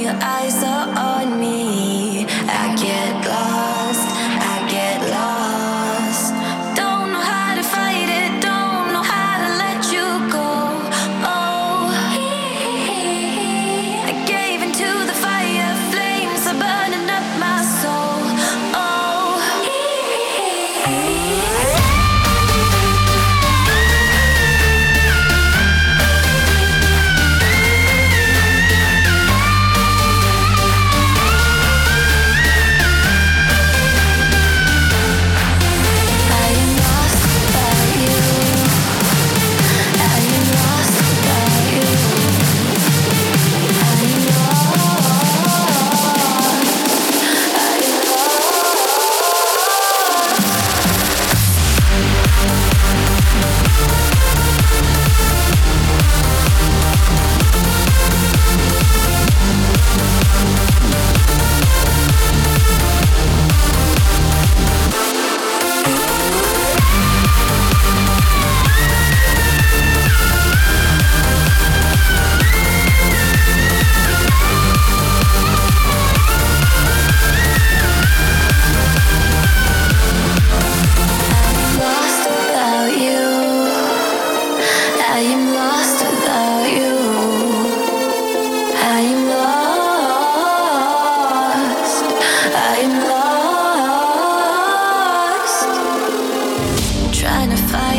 Your eyes are trying to find